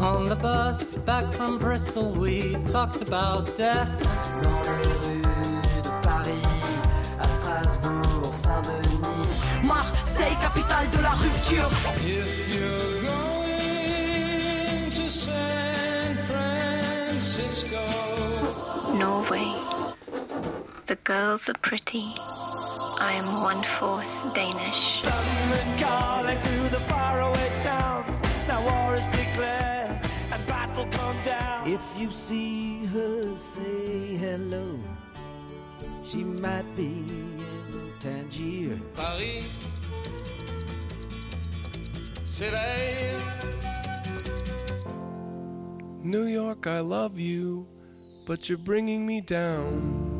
On the bus back from Bristol, we talked about death. Dans les rues de Paris, à Strasbourg, Saint-Denis. Marseille, capitale de la rupture. If you're going to San Francisco, Norway. The girls are pretty. I am one fourth Danish. London calling to the faraway towns. Now war is declared If you see her, say hello. She might be in Tangier. Paris s'éveille. New York, I love you, but you're bringing me down.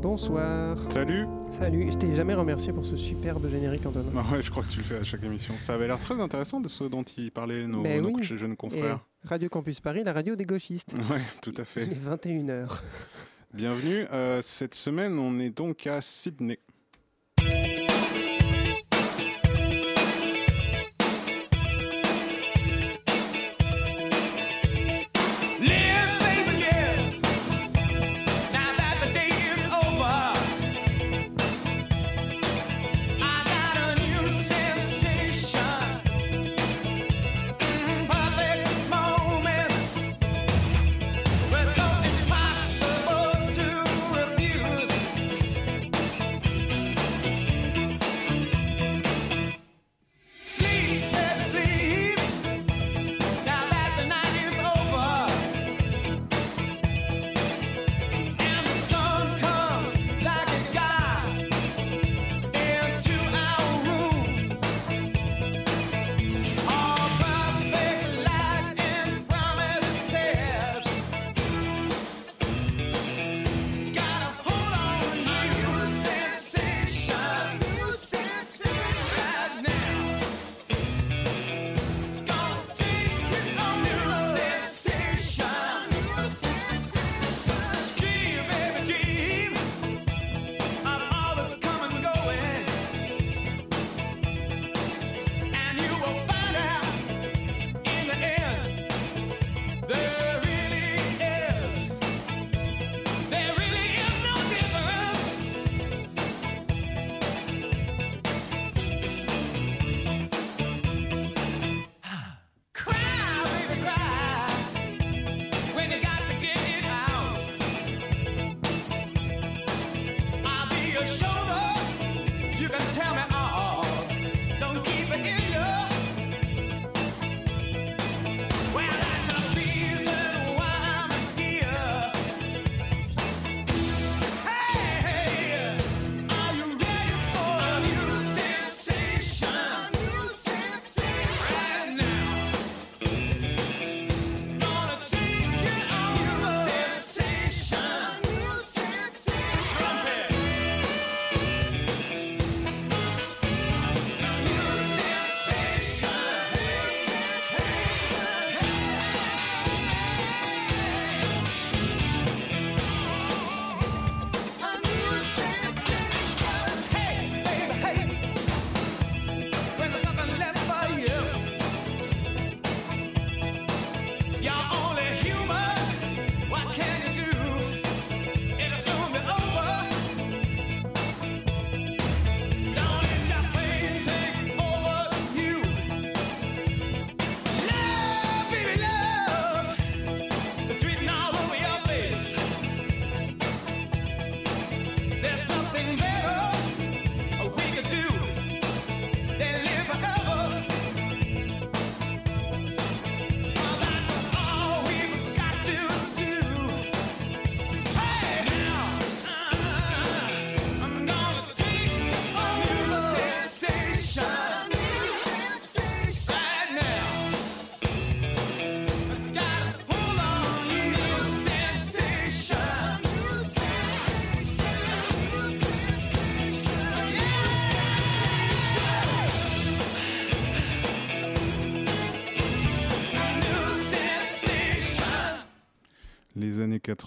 Bonsoir. Salut Salut, je t'ai jamais remercié pour ce superbe générique, Antoine. Ah ouais, je crois que tu le fais à chaque émission. Ça avait l'air très intéressant de ce dont ils parlaient nos, oui. jeunes Et confrères. Radio Campus Paris, la radio des gauchistes. Ouais, tout à fait. Il est 21h. Bienvenue. Euh, cette semaine, on est donc à Sydney.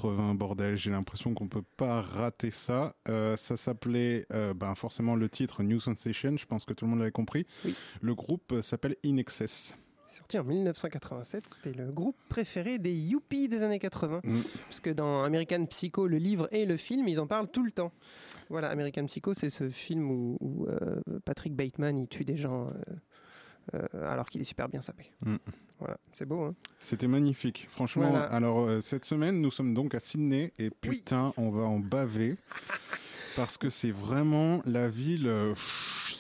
80, bordel. J'ai l'impression qu'on peut pas rater ça. Euh, ça s'appelait, euh, ben forcément le titre New Sensation. Je pense que tout le monde l'avait compris. Oui. Le groupe euh, s'appelle In Excess. Sorti en 1987, c'était le groupe préféré des yuppies des années 80. Mm. Puisque dans American Psycho, le livre et le film, ils en parlent tout le temps. Voilà, American Psycho, c'est ce film où, où, euh, Patrick Bateman il tue des gens euh, euh, alors qu'il est super bien sapé. Mm. Voilà, c'est beau. Hein C'était magnifique, franchement. Voilà. Alors euh, cette semaine, nous sommes donc à Sydney et putain, on va en baver parce que c'est vraiment la ville. euh,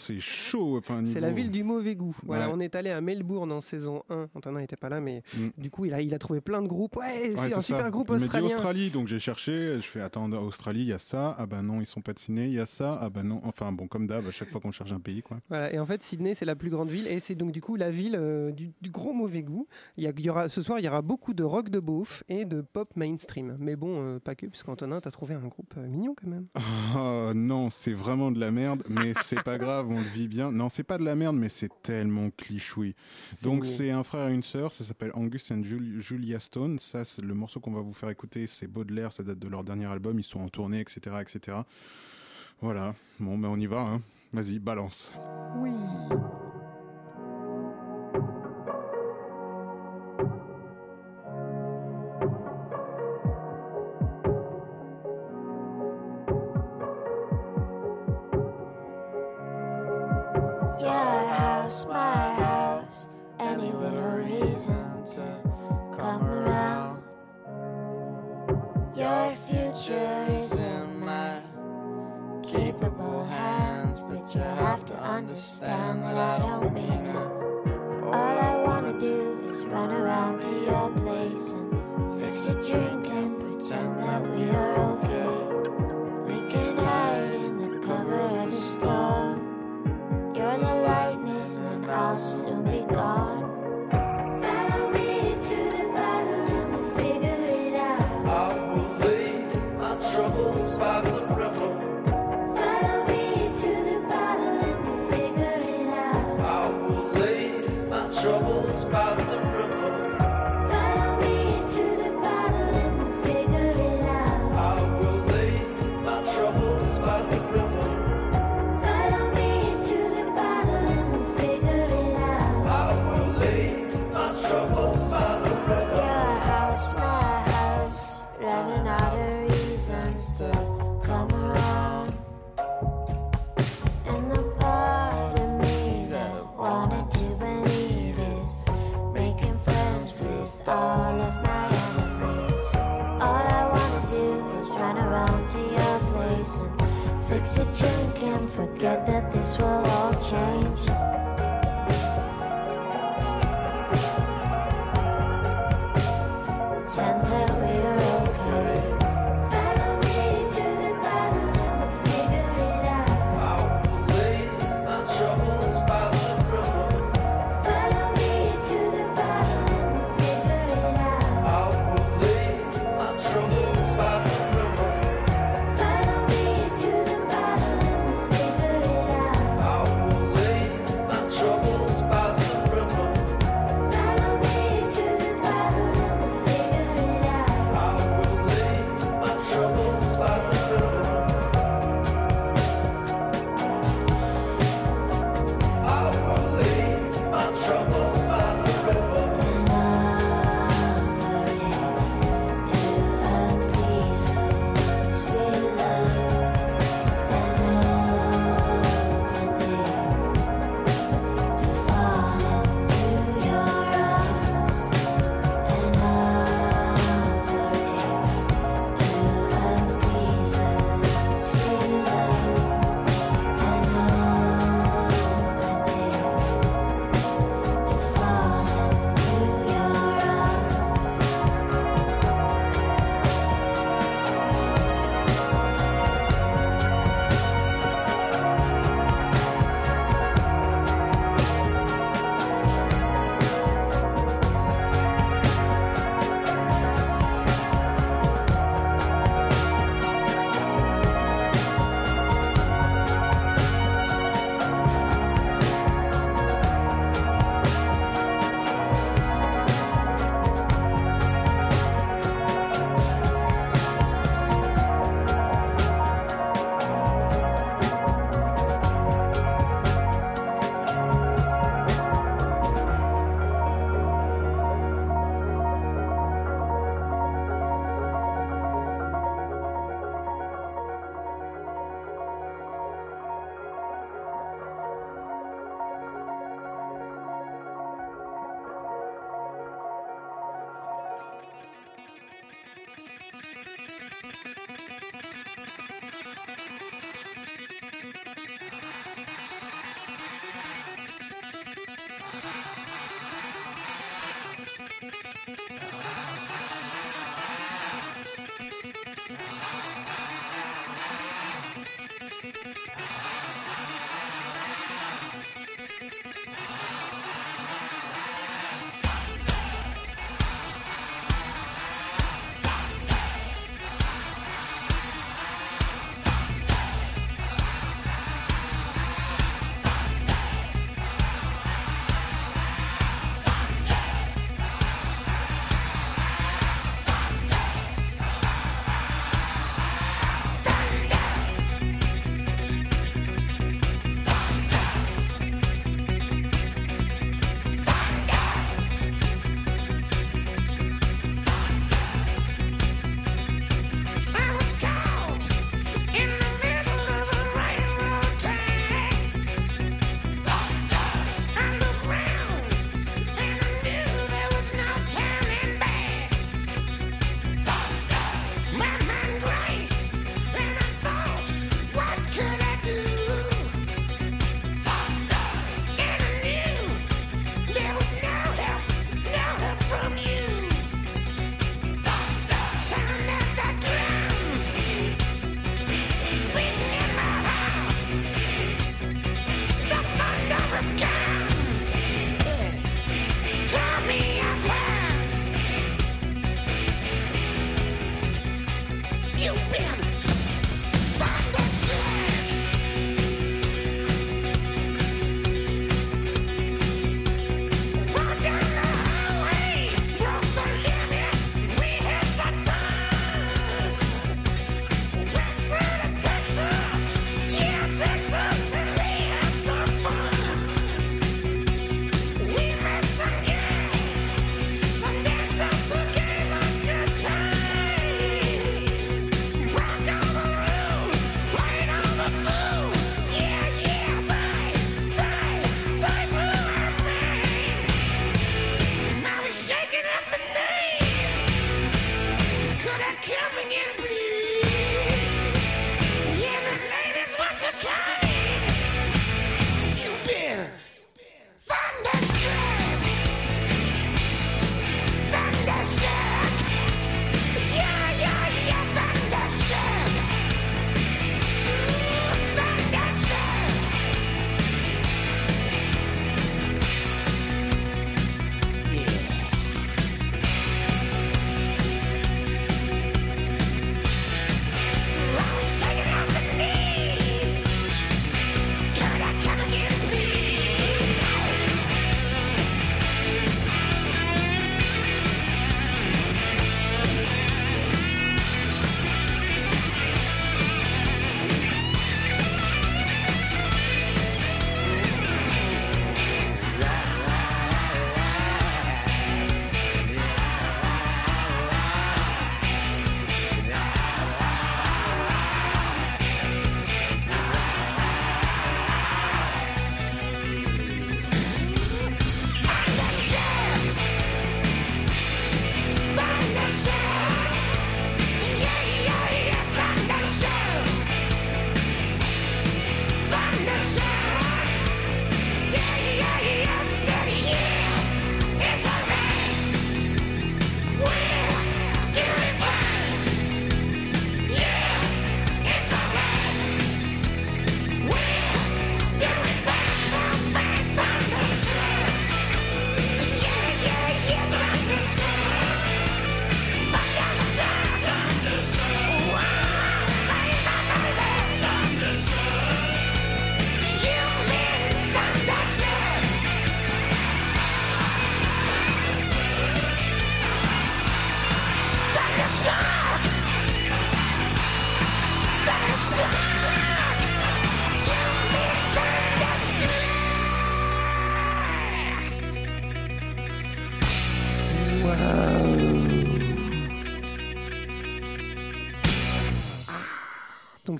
c'est chaud. Enfin, c'est la ville du mauvais goût. Voilà, Ouais. on est allé à Melbourne en saison 1. Antonin n'était pas là, mais Mm. du coup, il a, il a trouvé plein de groupes. Ouais, Ouais, c'est un ça. super groupe Il australien. Australie, donc j'ai cherché. Je fais attendre Australie, il y a ça. Ah bah non, ils sont pas de Sydney. Il y a ça. Ah bah non. Enfin bon, comme d'hab, à chaque fois qu'on cherche un pays, quoi. Voilà, et en fait, Sydney, c'est la plus grande ville, et c'est donc du coup la ville euh, du, du gros mauvais goût. Il y, a- il y aura, ce soir, il y aura beaucoup de rock de beauf et de pop mainstream. Mais bon, euh, pas que, puisqu'Antonin, t'as trouvé un groupe euh, mignon quand même. Oh non, c'est vraiment de la merde, mais c'est pas grave, on le vit bien. Non, c'est pas de la merde, mais c'est tellement clichoui. Donc c'est un frère et une sœur, ça s'appelle Angus and Jul- Julia Stone. Ça, c'est le morceau qu'on va vous faire écouter, c'est Baudelaire, ça date de leur dernier album, ils sont en tournée, etc., etc. Voilà. Bon, ben on y va. Hein. Vas-y, balance. Oui. House, my house, any little reason to come around. Your future is in my capable hands, but you have to understand that I don't mean it. All I wanna do is run around to your place and fix a drink and pretend that we are okay. Soon be gone. Fix a drink and forget that this will all change.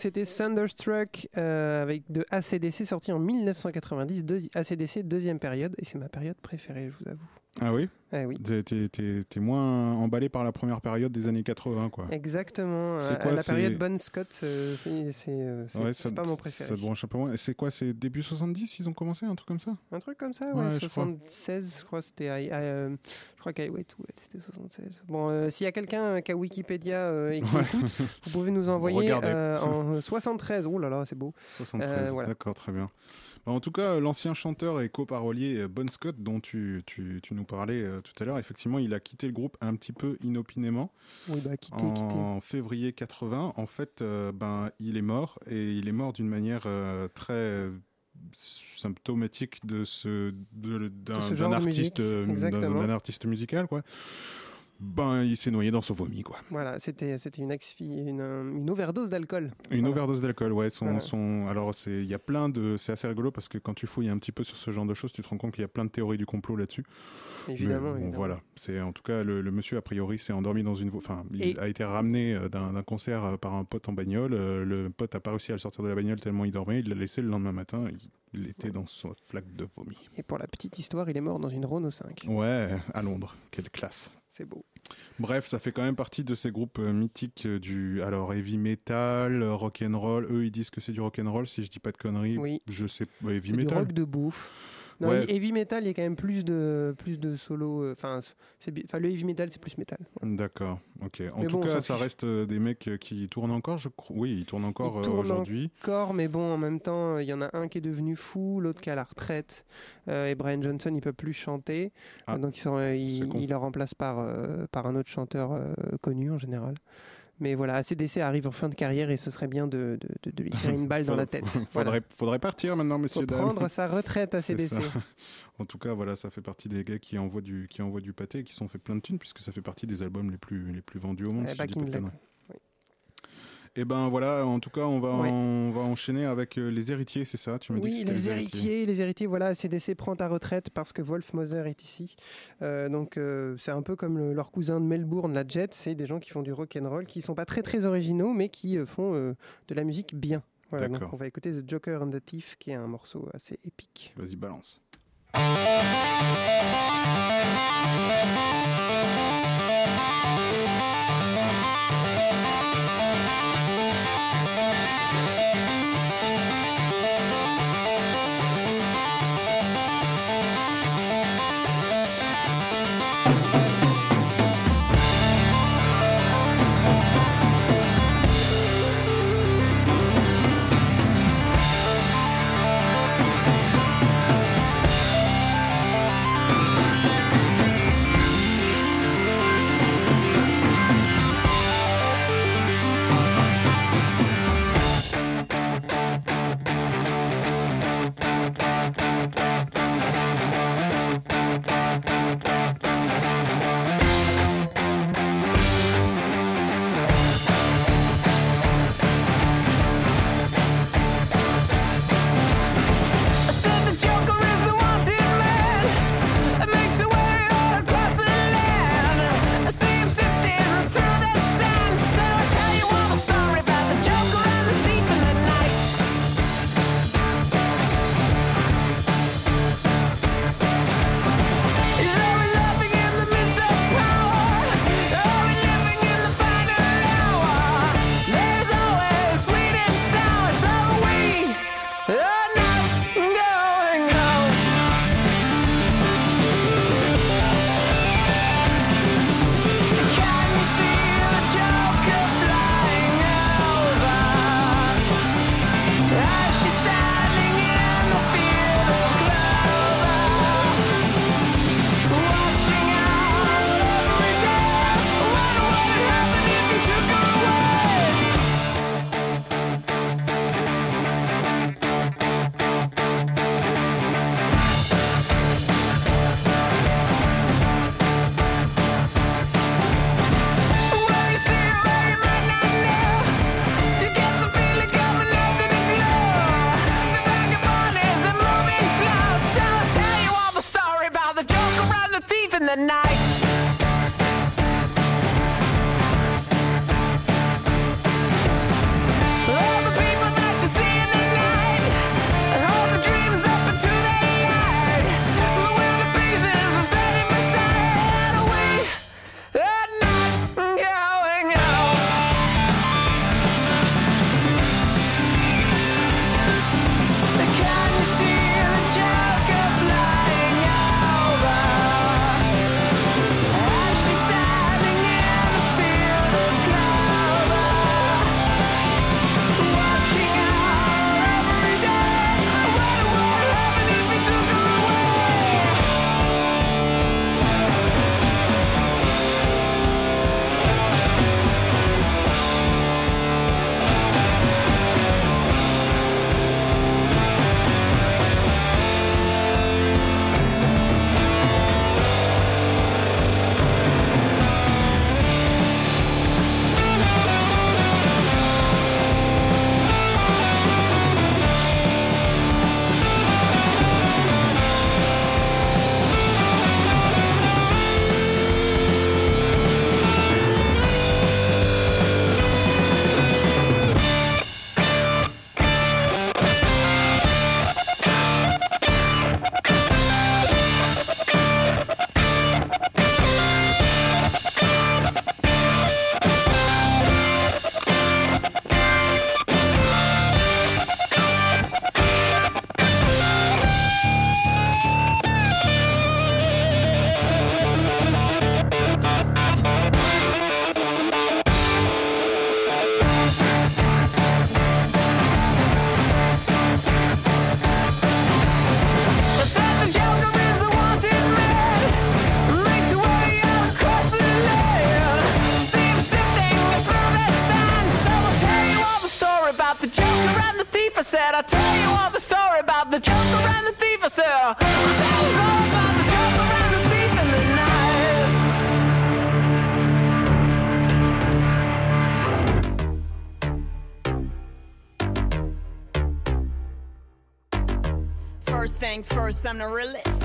C'était Thunderstruck euh, avec de ACDC sorti en 1990, deux- ACDC deuxième période, et c'est ma période préférée, je vous avoue. Ah oui Eh oui. T'es- moins emballé par la première période des années 80, quoi. Exactement. Euh, quoi, la période Bon Scott, euh, c'est euh, Ouais, ça- pas mon Ça préféré. te branche un peu moins. C'est quoi C'est début 70 ils ont commencé un truc comme ça? Un truc comme ça, Ouais, ouais, je crois. 76, je crois, c'était. euh, je crois qu'à ouais, c'était 76. Bon, euh, s'il y a quelqu'un qui a Wikipédia et qui écoute, vous pouvez nous envoyer en 73. Oh là là, c'est beau. 73, Euh, voilà. d'accord, très bien. Bah, en tout cas, l'ancien chanteur et coparolier euh, Bon Scott, dont tu, tu, tu nous parlais euh, tout à l'heure, effectivement, il a quitté le groupe un petit peu inopinément Oui, bah, quitter, en février 80. En fait, euh, ben, il est mort et il est mort d'une manière euh, très euh, symptomatique de ce d'un artiste euh, d'un artiste musical quoi. Ben, il s'est noyé dans son vomi quoi. Voilà, c'était c'était une, euh, une overdose d'alcool. Une Voilà. overdose d'alcool, ouais. Son, Voilà. son... Alors, c'est- il y a plein de. C'est assez rigolo parce que quand tu fouilles un petit peu sur ce genre de choses, tu te rends compte qu'il y a plein de théories du complot là-dessus. Évidemment. Bon, évidemment. voilà. C'est en tout cas le, le monsieur a priori s'est endormi dans une. Enfin, il Et- a été ramené euh, d'un concert euh, par un pote en bagnole. Le pote a pas réussi à le sortir de la bagnole tellement il dormait. Il l'a laissé le lendemain matin. Il, il était dans son flaque de vomi. Et pour la petite histoire, il est mort dans une Renault 5. Ouais, à Londres. Quelle classe. C'est beau. Bref, ça fait quand même partie de ces groupes euh, mythiques euh, du alors heavy metal, euh, rock and roll. Eux, ils disent que c'est du rock and roll. Si je dis pas de conneries, Oui. je sais. ouais, heavy C'est du metal. rock de bouffe. Non, Ouais. heavy metal, il y a quand même plus de plus de solo. euh, Enfin, le heavy metal, c'est plus. Voilà. D'accord, ok. En Mais tout bon, cas, ça reste euh, des mecs euh, qui tournent encore, je crois. Oui, ils tournent encore euh, aujourd'hui. Corps, mais bon, en même temps, il y en a un qui est devenu fou, l'autre qui est à la retraite. euh, et Brian Johnson, il peut plus chanter, Ah, donc ils sont, il, il le remplace par par un autre chanteur connu en général. Mais voilà, ACDC arrive en fin de carrière et ce serait bien de, de, lui tirer une balle dans la tête. Faudrait, Voilà. faudrait partir maintenant, Faut messieurs dames. prendre sa retraite C'est ACDC. En tout cas, voilà, ça fait partie des gars qui envoient du, qui envoient du pâté et qui sont fait plein de thunes, puisque ça fait partie des albums les plus, les plus vendus au monde. Eh, si je Back in Black. Et ben voilà, en tout cas, on va, Ouais. on va enchaîner avec euh, les héritiers, c'est ça Tu me dis que Oui, les héritiers, les héritiers, voilà, CDC prend ta retraite parce que Wolf Moser est ici. Euh, donc euh, c'est un peu comme le- leur cousin de Melbourne, la Jet, c'est des gens qui font du rock and roll, qui sont pas très très originaux, mais qui euh, font euh, de la musique bien. Voilà, donc D'accord. on va écouter The Joker and the Thief, qui est un morceau assez épique. Vas-y, balance. joker and the thief. I said, I'll tell you all the story about the joker and the thief. I said, I'll all about the joker the thief in the night. First things first, I'm the realest.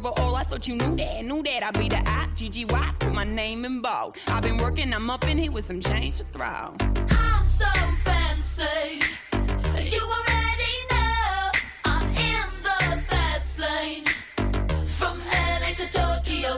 That over all. I thought you knew that, knew that. I be the I, G-G-Y. Put my name in bold. I've been working, I'm up in here with some change to throw. I'm so fancy. You already know I'm in the fast lane. From LA to Tokyo.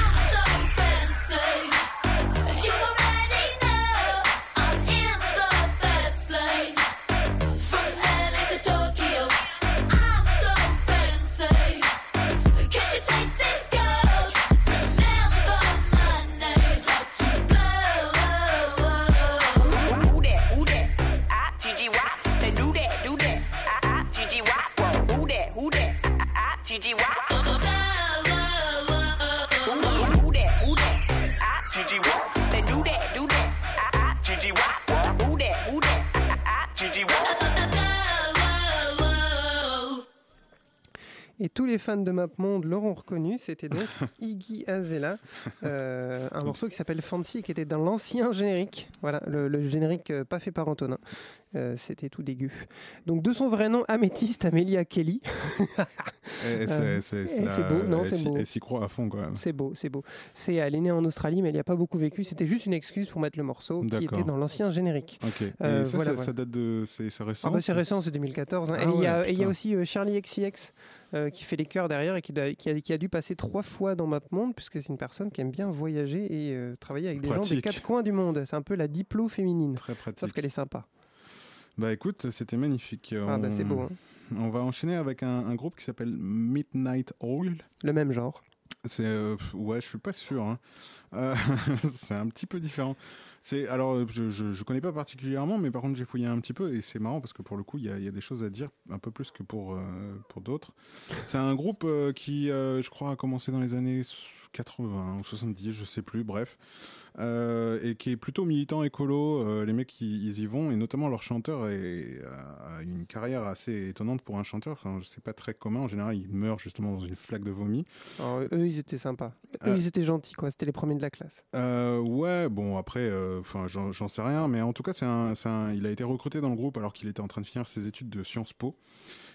Fans de MapMonde l'auront reconnu, c'était donc Iggy Azalea, euh, un morceau qui s'appelle Fancy et qui était dans l'ancien générique. Voilà, le, le générique euh, pas fait par Antonin. Euh, c'était tout dégueu. Donc de son vrai nom, Améthyste Amelia Kelly. C'est- Euh, beau, non, elle c'est s'y- beau. Elle s'y croit à fond, quoi. C'est beau, c'est beau. C'est, elle est née en Australie, mais elle n'y a pas beaucoup vécu. C'était juste une excuse pour mettre le morceau qui était dans l'ancien générique. Euh, ça, voilà, ça, voilà. ça date de. C'est récent Ah bah c'est récent, c'est 2014. hein. Ah et il y, a- ouais, y aussi euh, Charlie XCX euh, qui fait les chœurs derrière et qui, a, qui a dû passer trois fois dans MapMonde puisque c'est une personne qui aime bien voyager et euh, travailler avec des gens des quatre coins du monde. C'est un peu la diplo féminine. Très pratique. Sauf qu'elle est sympa. Bah écoute, c'était magnifique. Ah bah, c'est beau, hein. On va enchaîner avec un, un groupe qui s'appelle Midnight Oil. Le même genre. C'est euh, ouais, je suis pas sûr. hein. Euh, c'est un petit peu différent. C'est alors je, je je connais pas particulièrement, mais par contre j'ai fouillé un petit peu et c'est marrant parce que pour le coup il y a, y a des choses à dire un peu plus que pour euh, pour d'autres. C'est un groupe qui je crois a commencé dans les années 80 ou 70, je sais plus, bref, euh, et qui est plutôt militant écolo. euh, les mecs ils, ils y vont et notamment leur chanteur est, a, une carrière assez étonnante pour un chanteur. C'est pas très commun en général, il meurt justement dans une flaque de vomi. Alors, eux, ils étaient sympas. Eux, Euh. ils étaient gentils, quoi. C'était les premiers de la classe. Ouais, bon après, enfin j'en sais rien, mais en tout cas c'est un, un- il a été recruté dans le groupe alors qu'il était en train de finir ses études de Sciences Po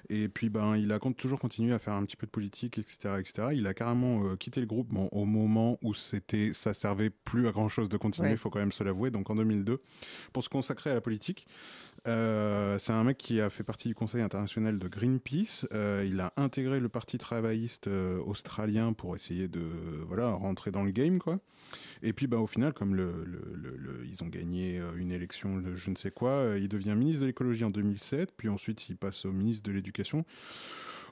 Et puis, ben, il a toujours continué à faire un petit peu de politique, etc., etc. Il a carrément euh, quitté le groupe bon, au moment où c'était, ça servait plus à grand chose de continuer, il Ouais. faut quand même se l'avouer. Donc, en 2002, pour se consacrer à la politique. Euh, c'est un mec qui a fait partie du Conseil international de Greenpeace. Euh, il a intégré le Parti travailliste euh, australien pour essayer de voilà rentrer dans le game quoi. Et puis bah au final comme ils ont gagné une élection je ne sais quoi, il devient ministre de l'écologie en 2007, puis ensuite il passe au ministre de l'éducation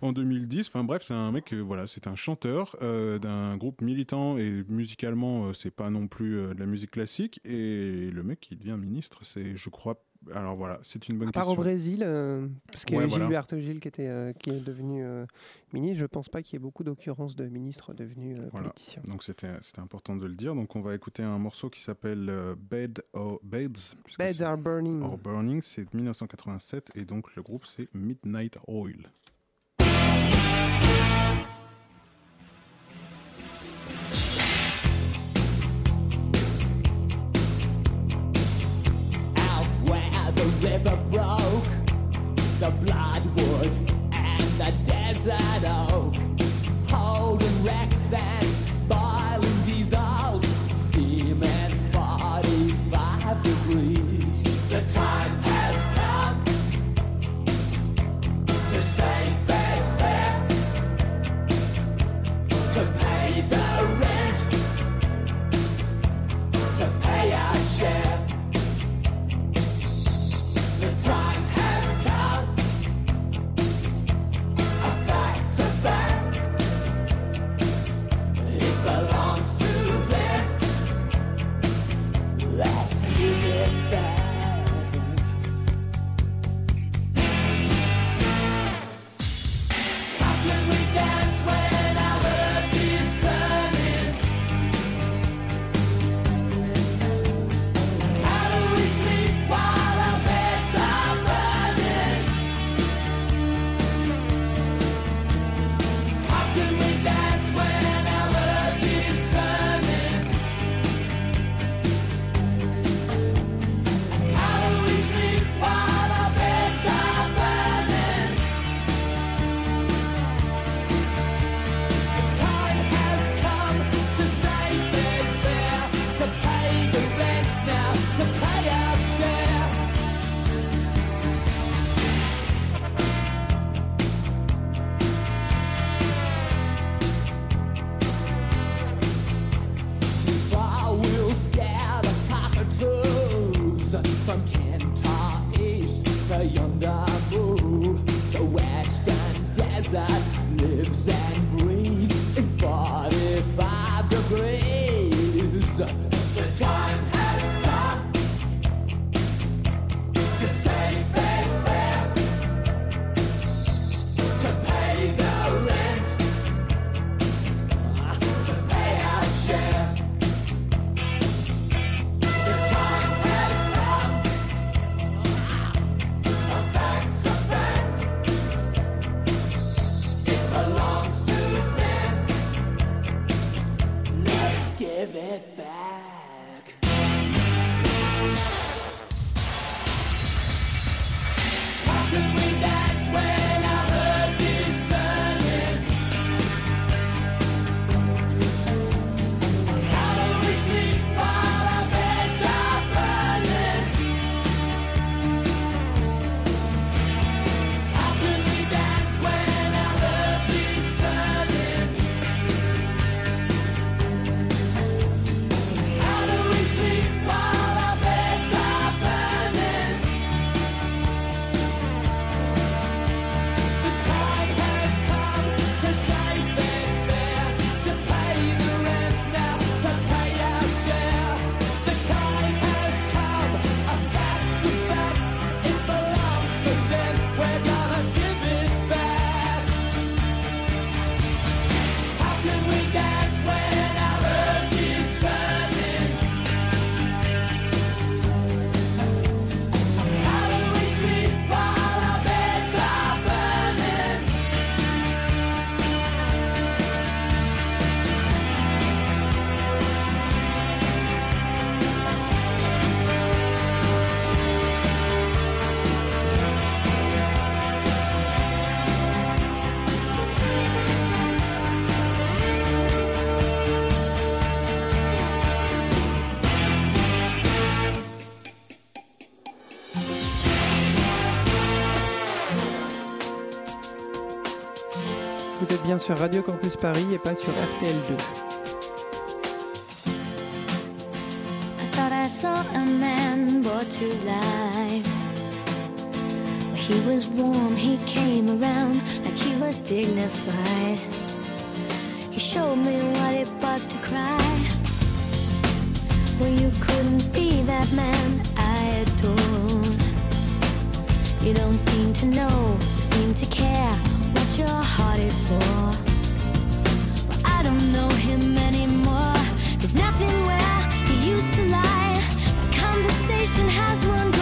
en 2010. Enfin bref, c'est un mec, voilà, c'est un chanteur d'un groupe militant et musicalement, euh, c'est pas non plus de la musique classique. Et le mec qui devient ministre, c'est, je crois, alors voilà, c'est une bonne À part au. Brésil, euh, parce qu'il y Ouais, avait voilà. Gilberto Gil qui, était, euh, qui est devenu euh, ministre, je pense pas qu'il y ait beaucoup d'occurrences de ministres devenus Voilà. politiciens. Donc c'était important de le dire. Donc on va écouter un morceau qui s'appelle Bed or Beds. Beds are burning. or Burning, c'est de 1987 et donc le groupe c'est Midnight Oil. The bloodwood and the desert oak, holding wrecks and bien sur Radio Campus Paris et pas sur RTL2. I thought I saw a man brought to life. He was warm, he came around like he was dignified. He showed me what it was to cry. Well, you couldn't be that man I adored. You don't seem to know, you seem to care. your heart is for. Well, I don't know him anymore. There's nothing where he used to lie. The conversation has run.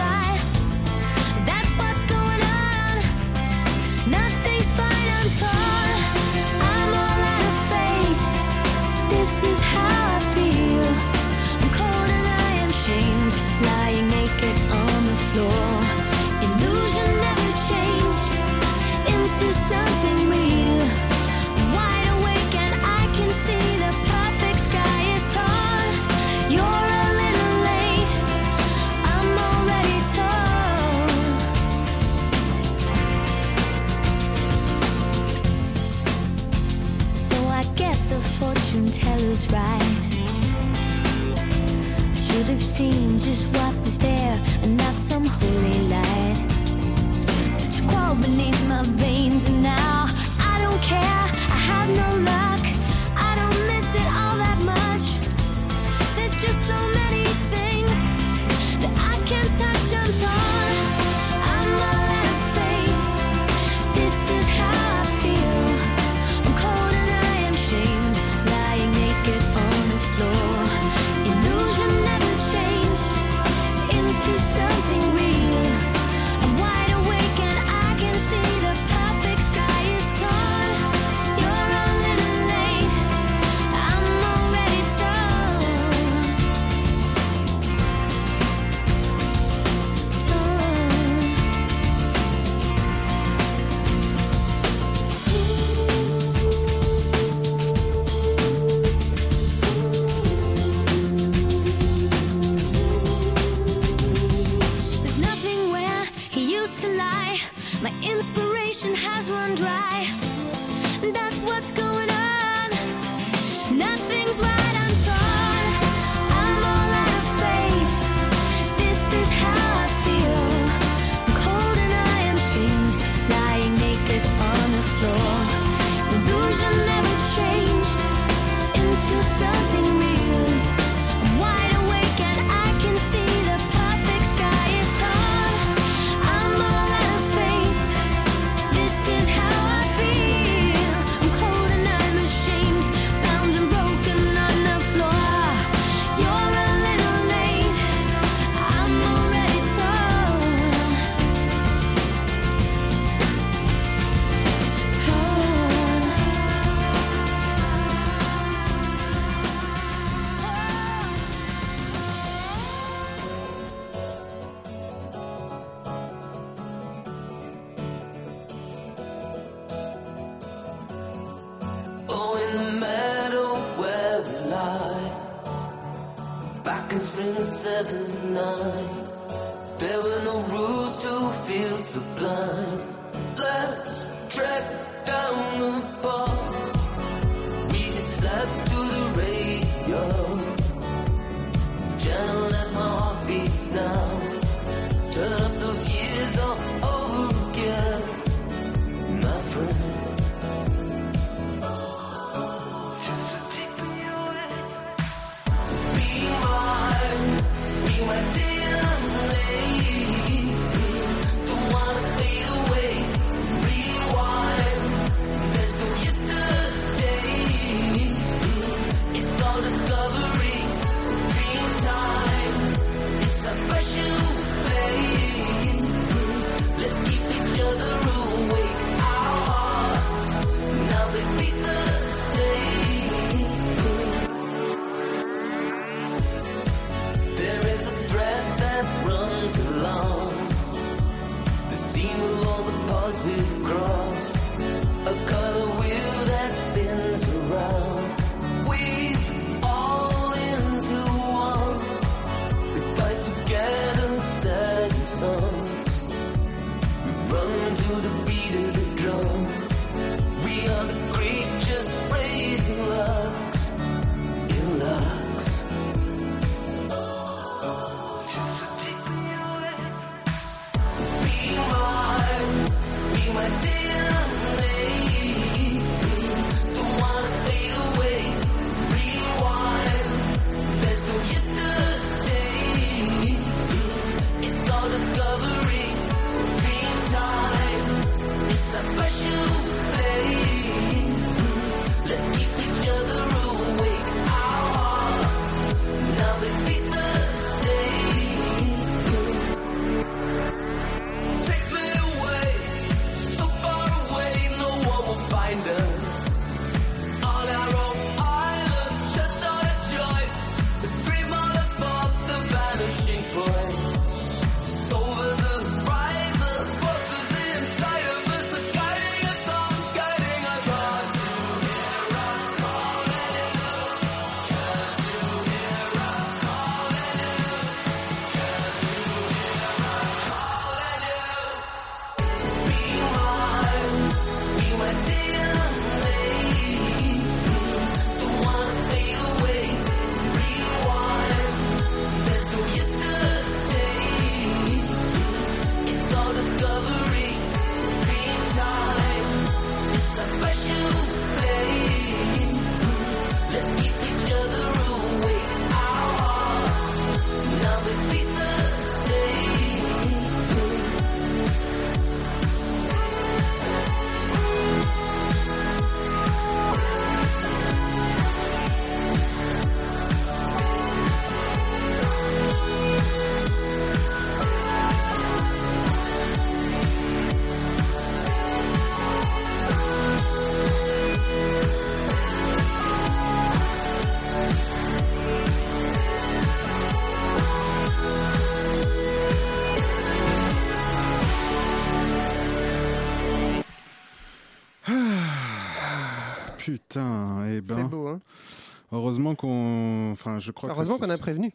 Heureusement qu'on. Enfin, je crois Heureusement qu'on a prévenu.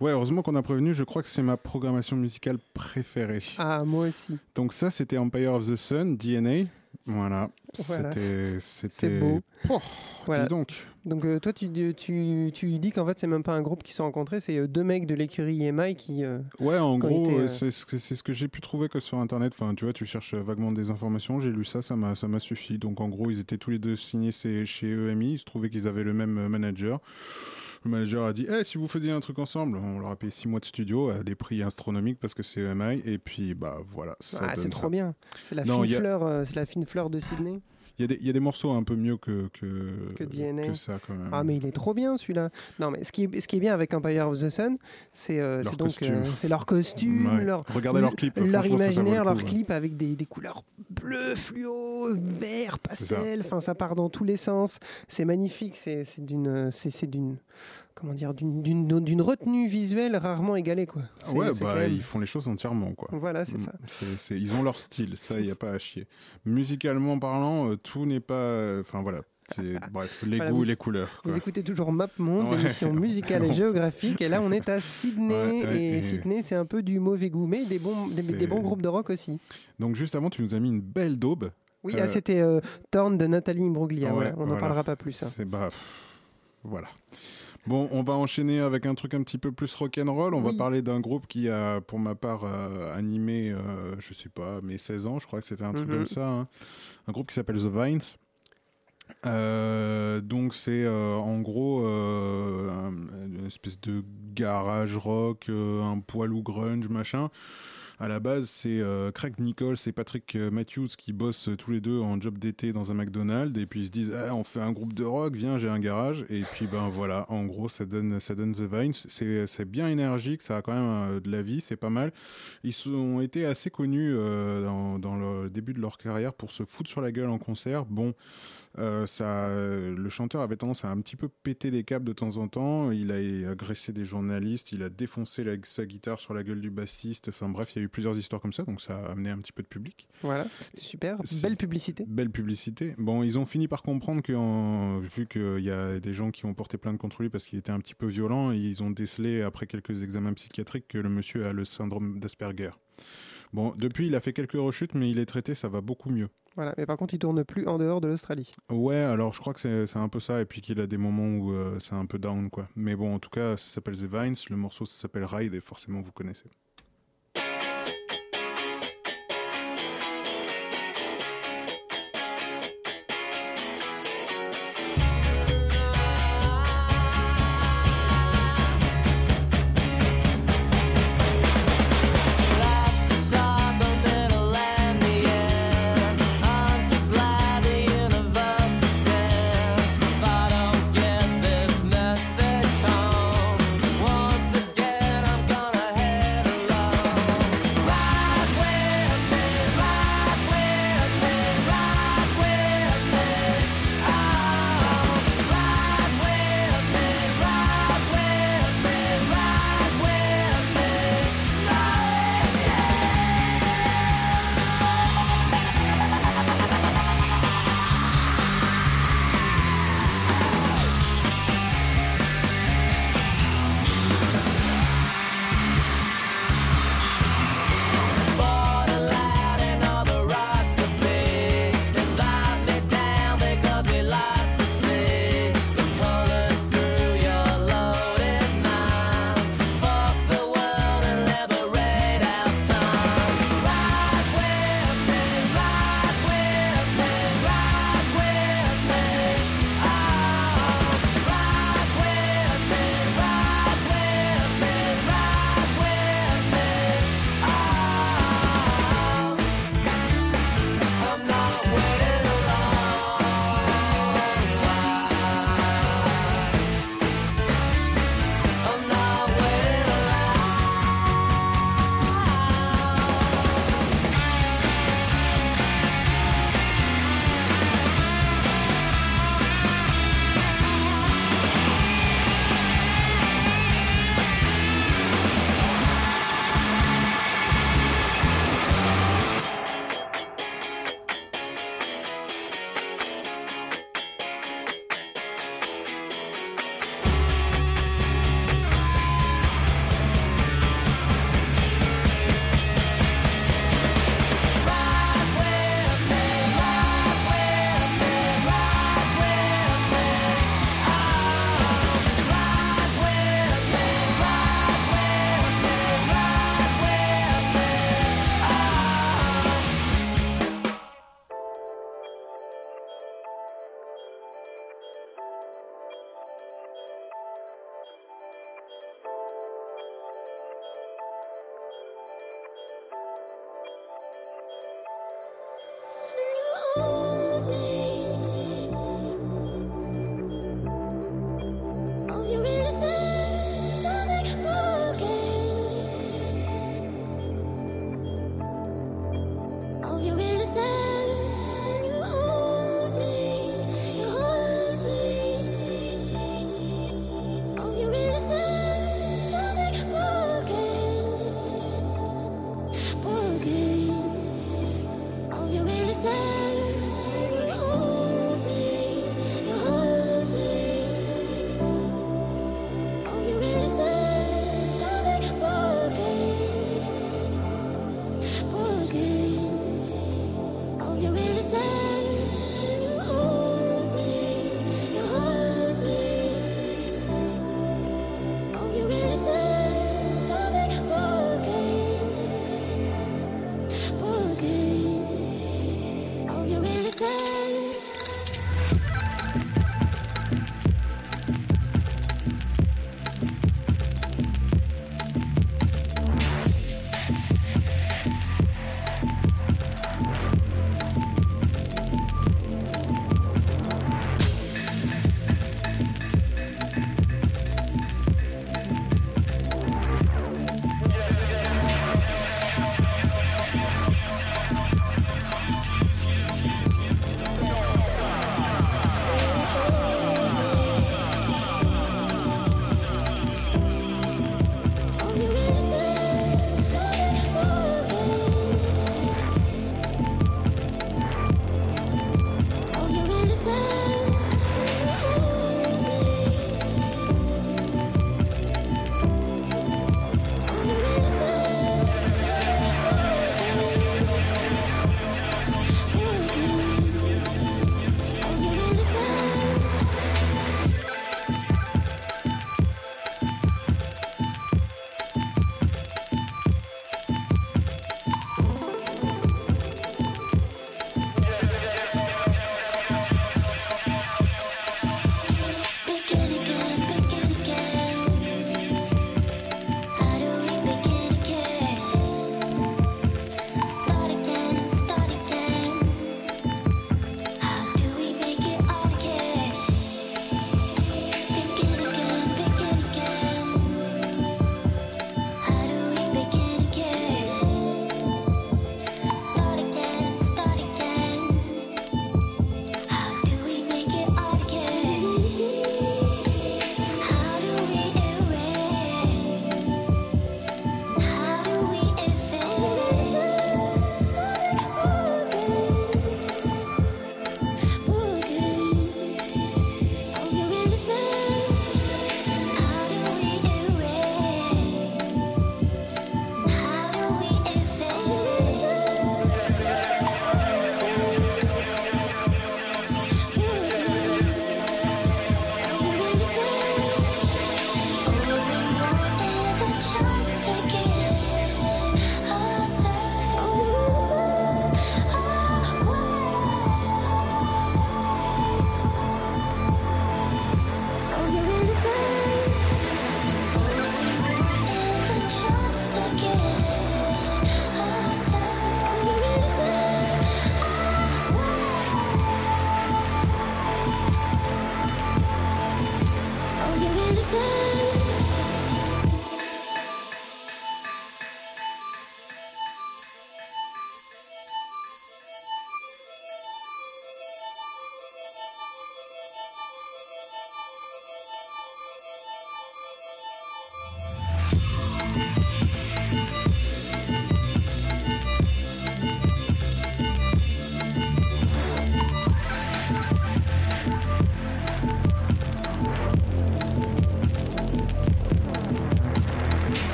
Ouais, heureusement qu'on a prévenu. Je crois que c'est ma programmation musicale préférée. Ah, moi aussi. Donc ça, c'était Empire of the Sun, DNA. Voilà. Voilà. C'était, C'est c'était. beau. Oh, Voilà. dis donc. Donc euh, toi, tu, tu, tu dis qu'en fait, c'est même pas un groupe qui s'est rencontré, c'est euh, deux mecs de l'écurie EMI qui... euh, Ouais, en gros, euh, c'est ce que, c'est ce que j'ai pu trouver que sur Internet. Enfin, tu vois, tu cherches vaguement des informations. J'ai lu ça, ça m'a, suffi. Donc, en gros, ils étaient tous les deux signés chez EMI. Il se trouvait qu'ils avaient le même manager. Le manager a dit Eh, si vous faisiez un truc ensemble, on leur a payé 6 mois de studio à des prix astronomiques parce que c'est EMI. Et puis, bah voilà. Ah, c'est trop bien. C'est la, a- la fine fleur de Sydney. Il y, a des- il y a des morceaux un peu mieux que, que, Que DNA. que ça, quand même. Ah, mais il est trop bien celui-là. Non, mais ce qui est, ce qui est bien avec Empire of the Sun, c'est euh, Leur donc euh, c'est leur costume, Ouais. leur, Regardez leur franchement, ça, ça vaut le imaginaire, coup, leur ouais. clip avec des, des couleurs bleu, fluo, vert, pastel. Enfin, ça part dans tous les sens. C'est magnifique. C'est d'une, comment dire, d'une- retenue visuelle rarement égalée, quoi. Ouais, bah, même- ils font les choses entièrement, quoi. Voilà, c'est Mm. ça. Ils ont leur style, ça, il n'y a pas à chier. Musicalement parlant, euh, tout n'est pas. euh, Enfin, voilà. C'est, bref, les Voilà, goûts vous- et les couleurs. Vous écoutez toujours Map Monde, Ouais. émission musicale et géographique. Et là, on est à Sydney. Ouais, ouais, et et- Sydney, c'est un peu du mauvais goût, mais des bons, des, bons groupes de rock aussi. Donc, juste avant, tu nous as mis une belle daube. Oui, Euh, ah, c'était euh, Torn de Nathalie Imbruglia. ouais, on n'en voilà. parlera pas plus. hein. C'est bah, pff, voilà. Bon, on va enchaîner avec un truc un petit peu plus rock'n'roll. On Oui. va parler d'un groupe qui a, pour ma part, euh, animé, euh, je sais pas, mes 16 ans, je crois que c'était un truc Mhm. comme ça. hein. Un groupe qui s'appelle The Vines. Euh, donc c'est euh, en gros euh, un- une espèce de garage rock, un poilou grunge machin. À la base, c'est euh, Craig Nichols et Patrick euh, Matthews qui bossent euh, tous les deux en job d'été dans un McDonald's et puis ils se disent Ah, on fait un groupe de rock, viens j'ai un garage et puis ben voilà, en gros ça donne ça donne The Vines. C'est bien énergique, ça a quand même de la vie, c'est pas mal. Ils ont été assez connus dans, dans le début de leur carrière pour se foutre sur la gueule en concert. Bon, euh, ça, le chanteur avait tendance à un petit peu péter des câbles de temps en temps. Il a agressé des journalistes, il a défoncé la- sa guitare sur la gueule du bassiste. Enfin bref, il y a eu plusieurs histoires comme ça, donc ça a amené un petit peu de public. Voilà, c'était super. Belle publicité. Belle publicité. Bon, ils ont fini par comprendre que, en- vu qu'il y a des gens qui ont porté plainte contre lui parce qu'il était un petit peu violent, ils ont décelé après quelques examens psychiatriques que le monsieur a le syndrome d'Asperger. Bon, depuis, il a fait quelques rechutes, mais il est traité, ça va beaucoup mieux. Voilà. Mais par contre, il tourne plus en dehors de l'Australie. Ouais, alors je crois que c'est un peu ça, et puis qu'il a des moments où euh, c'est un peu down, quoi. Mais bon, en tout cas, ça s'appelle The Vines, le morceau ça s'appelle Ride, et forcément vous connaissez.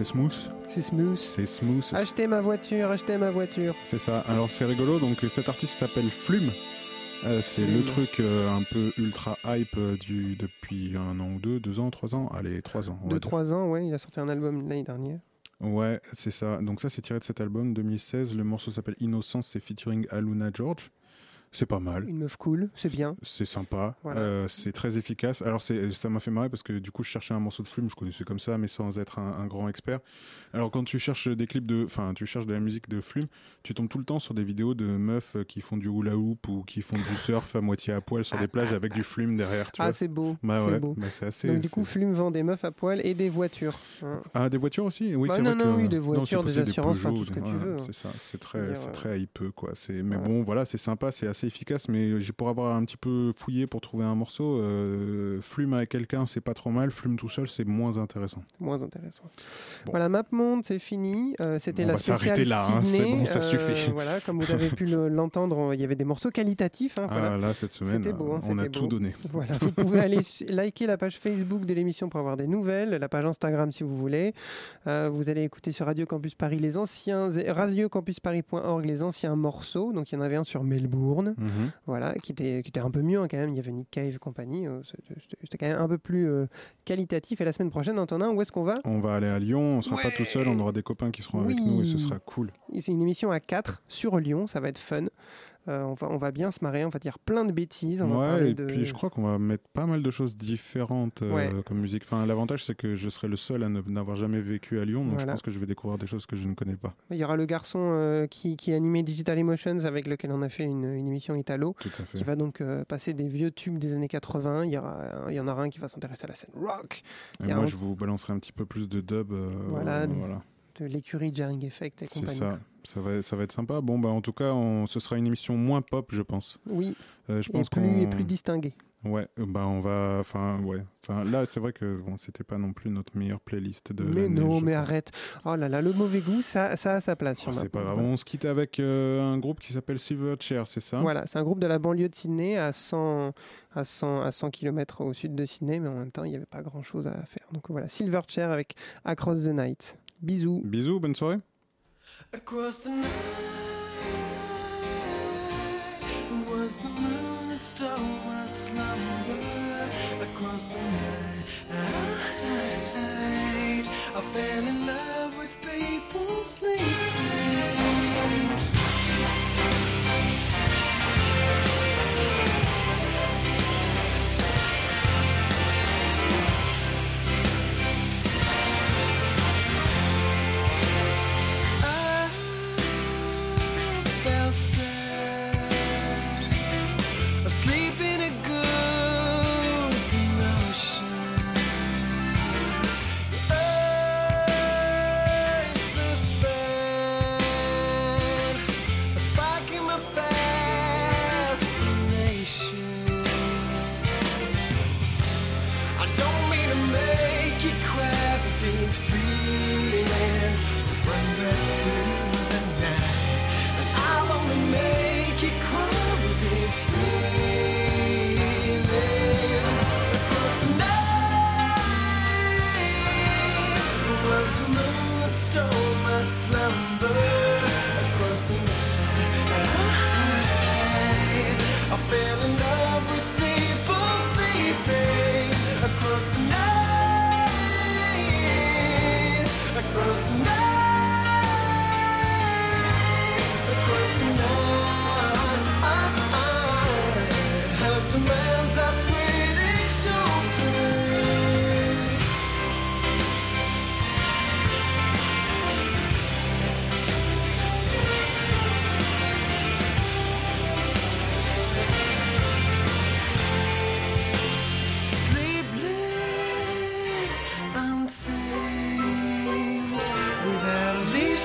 C'est smooth. C'est smooth. C'est smooth. Achetez ma voiture, achetez ma voiture. C'est ça. Alors c'est rigolo. Donc cet artiste s'appelle Flume. Euh, c'est le truc euh, un peu ultra hype euh, du depuis un an ou deux, deux ans, trois ans. Allez, trois ans. on va De dire. 3 ans, ouais, il a sorti un album l'année dernière. Ouais, c'est ça. Donc ça, c'est tiré de cet album 2016. Le morceau s'appelle Innocence. C'est featuring Aluna George. C'est pas mal. Une meuf cool, c'est bien. C'est sympa, Voilà. Euh, c'est très efficace. Alors c'est, ça m'a fait marrer parce que du coup je cherchais un morceau de Flume, je connaissais comme ça, mais sans être un, un grand expert. Alors quand tu cherches des clips de, enfin tu cherches de la musique de Flume, tu tombes tout le temps sur des vidéos de meufs euh, qui font du hula hoop ou qui font du surf à moitié à poil sur des plages avec du Flume derrière. Tu Ah, c'est beau. Bah c'est ouais, beau. bah assez. Donc, du coup, Flume vend des meufs à poil et des voitures. Ah, des voitures aussi? Oui, Bah c'est non, vrai non, que- oui, des non, voitures, c'est des assurances, enfin, Peugeot, tout ce que tu ouais, veux. C'est ça, c'est très, c'est très hypeux, quoi. C'est, mais bon, voilà, c'est sympa, c'est assez efficace, mais j'ai pour avoir un petit peu fouillé pour trouver un morceau, euh, Flume avec quelqu'un, c'est pas trop mal, Flume tout seul, c'est moins intéressant. Moins intéressant. Bon. Voilà, C'est fini. Euh, C'était la spéciale là, hein, Sydney. bon, ça Euh, suffit. Voilà, comme vous avez pu le- l'entendre, il y avait des morceaux qualitatifs. hein, voilà. Ah, là, cette semaine, beau, hein, on a tout donné. Voilà, vous pouvez aller liker la page Facebook de l'émission pour avoir des nouvelles, la page Instagram si vous voulez. Euh, vous allez écouter sur Radio Campus Paris les anciens radiocampusparis.org les anciens morceaux. Donc il y en avait un sur Melbourne, Mhm. voilà, qui était qui était un peu mieux hein, quand même. Il y avait Nick Cave et compagnie. c'était- quand même un peu plus euh, qualitatif. Et la semaine prochaine, Antonin, où est-ce qu'on va? On va aller à Lyon, on sera pas tout seul, on aura des copains qui seront avec nous et ce sera cool. C'est une émission à 4 sur Lyon. Ça va être fun. Euh, on, va, on va bien se marrer. On va dire plein de bêtises. On Ouais, et de... puis je crois qu'on va mettre pas mal de choses différentes euh, Ouais. comme musique. Enfin, l'avantage c'est que je serai le seul à n'avoir jamais vécu à Lyon, donc je pense que je vais découvrir des choses que je ne connais pas. Il y aura le garçon euh, qui, qui animait Digital Emotions avec lequel on a fait une, une émission Italo. Qui va donc passer des vieux tubes des années 80. Il y, aura, il y en aura un qui va s'intéresser à la scène rock. Et moi, un- je vous balancerai un petit peu plus de dub. Voilà, de- voilà. de l'écurie Jarring Effect et C'est compagnie. ça. Ça va, ça va être sympa. Bon, bah, en tout cas, on, ce sera une émission moins pop, je pense. Oui. Euh, je Et pense plus, et plus distingué. Ouais, euh, bah on va, enfin ouais, enfin là c'est vrai que bon, c'était pas non plus notre meilleure playlist de. Mais non, mais arrête. Oh là là, le mauvais goût, ça, ça a sa place. Oh, c'est pas grave. On se quitte avec euh, un groupe qui s'appelle Silverchair, c'est ça? Voilà, c'est un groupe de la banlieue de Sydney, à 100, à 100, à 100 km au sud de Sydney, mais en même temps, il n'y avait pas grand chose à faire. Donc voilà, Silverchair avec Across the Night. Bisous. Bisous, bonne soirée. Across the night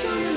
leash on